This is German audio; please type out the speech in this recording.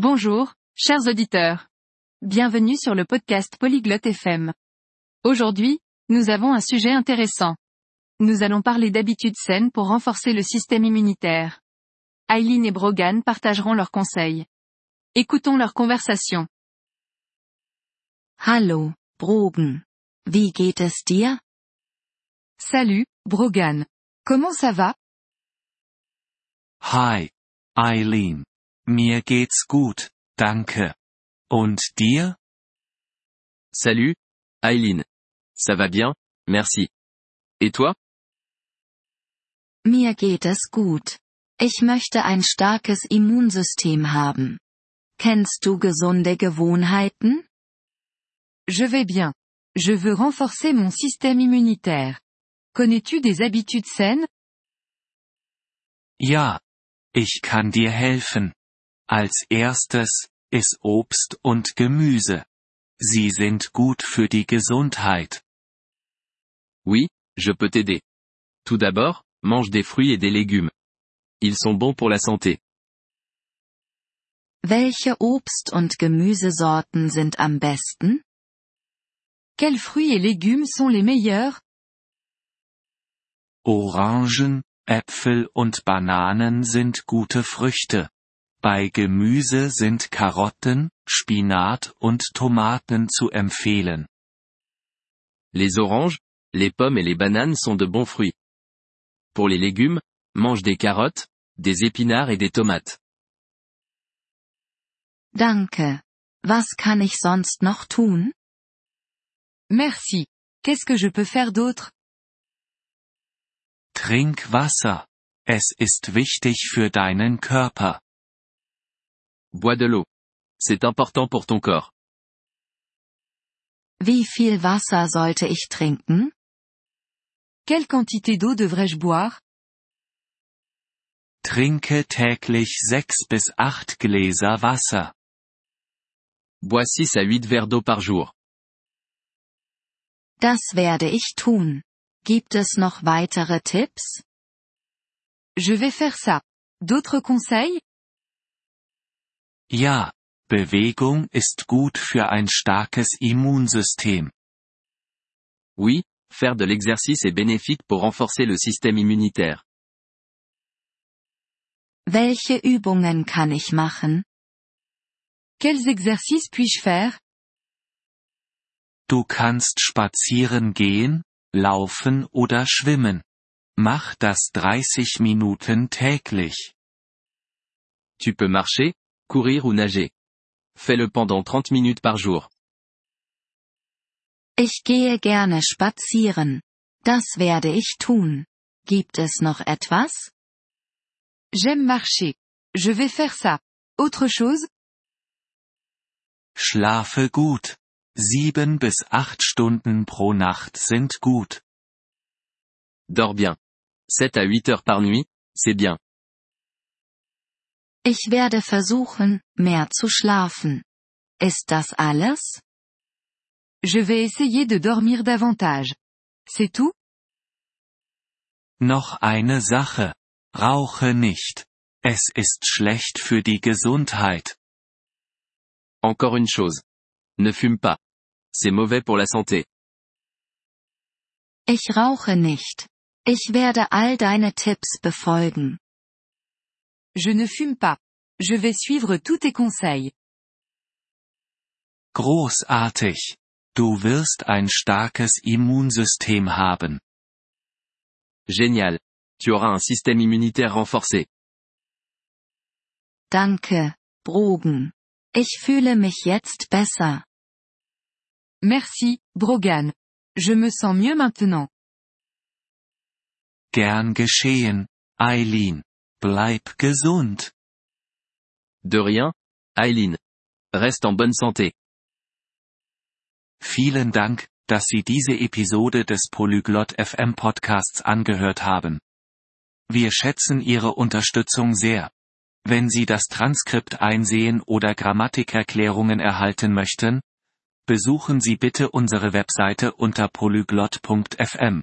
Bonjour, chers auditeurs. Bienvenue sur le podcast Polyglotte FM. Aujourd'hui, nous avons un sujet intéressant. Nous allons parler d'habitudes saines pour renforcer le système immunitaire. Eileen et Brogan partageront leurs conseils. Écoutons leur conversation. Hallo, Brogan. Wie geht es dir? Salut, Brogan. Comment ça va? Hi, Eileen. Mir geht's gut, danke. Und dir? Salut, Eileen. Ça va bien, merci. Et toi? Mir geht es gut. Ich möchte ein starkes Immunsystem haben. Kennst du gesunde Gewohnheiten? Je vais bien. Je veux renforcer mon système immunitaire. Connais-tu des habitudes saines? Ja. Ich kann dir helfen. Als erstes, iss Obst und Gemüse. Sie sind gut für die Gesundheit. Oui, je peux t'aider. Tout d'abord, mange des fruits et des légumes. Ils sont bons pour la santé. Welche Obst- und Gemüsesorten sind am besten? Quels fruits et légumes sont les meilleurs? Orangen, Äpfel und Bananen sind gute Früchte. Bei Gemüse sind Karotten, Spinat und Tomaten zu empfehlen. Les oranges, les pommes et les bananes sont de bons fruits. Pour les légumes, mange des carottes, des épinards et des tomates. Danke. Was kann ich sonst noch tun? Merci. Qu'est-ce que je peux faire d'autre? Trink Wasser. Es ist wichtig für deinen Körper. Bois de l'eau. C'est important pour ton corps. Wie viel Wasser sollte ich trinken? Quelle quantité d'eau devrais-je boire? Trinke täglich sechs bis acht Gläser Wasser. Bois 6 à 8 verres d'eau par jour. Das werde ich tun. Gibt es noch weitere Tipps? Je vais faire ça. D'autres conseils? Ja, Bewegung ist gut für ein starkes Immunsystem. Oui, faire de l'exercice est bénéfique pour renforcer le système immunitaire. Welche Übungen kann ich machen? Quels exercices puis-je faire? Du kannst spazieren gehen, laufen oder schwimmen. Mach das 30 Minuten täglich. Tu peux marcher, courir ou nager. Fais-le pendant 30 minutes par jour. Ich gehe gerne spazieren. Das werde ich tun. Gibt es noch etwas? J'aime marcher. Je vais faire ça. Autre chose? Schlafe gut. Sieben bis acht Stunden pro Nacht sind gut. Dors bien. 7 à 8 heures par nuit, c'est bien. Ich werde versuchen, mehr zu schlafen. Ist das alles? Je vais essayer de dormir davantage. C'est tout? Noch eine Sache. Rauche nicht. Es ist schlecht für die Gesundheit. Encore une chose. Ne fume pas. C'est mauvais pour la santé. Ich rauche nicht. Ich werde all deine Tipps befolgen. Je ne fume pas. Je vais suivre tous tes conseils. Großartig. Du wirst ein starkes Immunsystem haben. Génial. Tu auras un système immunitaire renforcé. Danke, Brogan. Ich fühle mich jetzt besser. Merci, Brogan. Je me sens mieux maintenant. Gern geschehen, Eileen. Bleib gesund. De rien, Eileen. Reste en bonne santé. Vielen Dank, dass Sie diese Episode des Polyglot FM Podcasts angehört haben. Wir schätzen Ihre Unterstützung sehr. Wenn Sie das Transkript einsehen oder Grammatikerklärungen erhalten möchten, besuchen Sie bitte unsere Webseite unter polyglot.fm.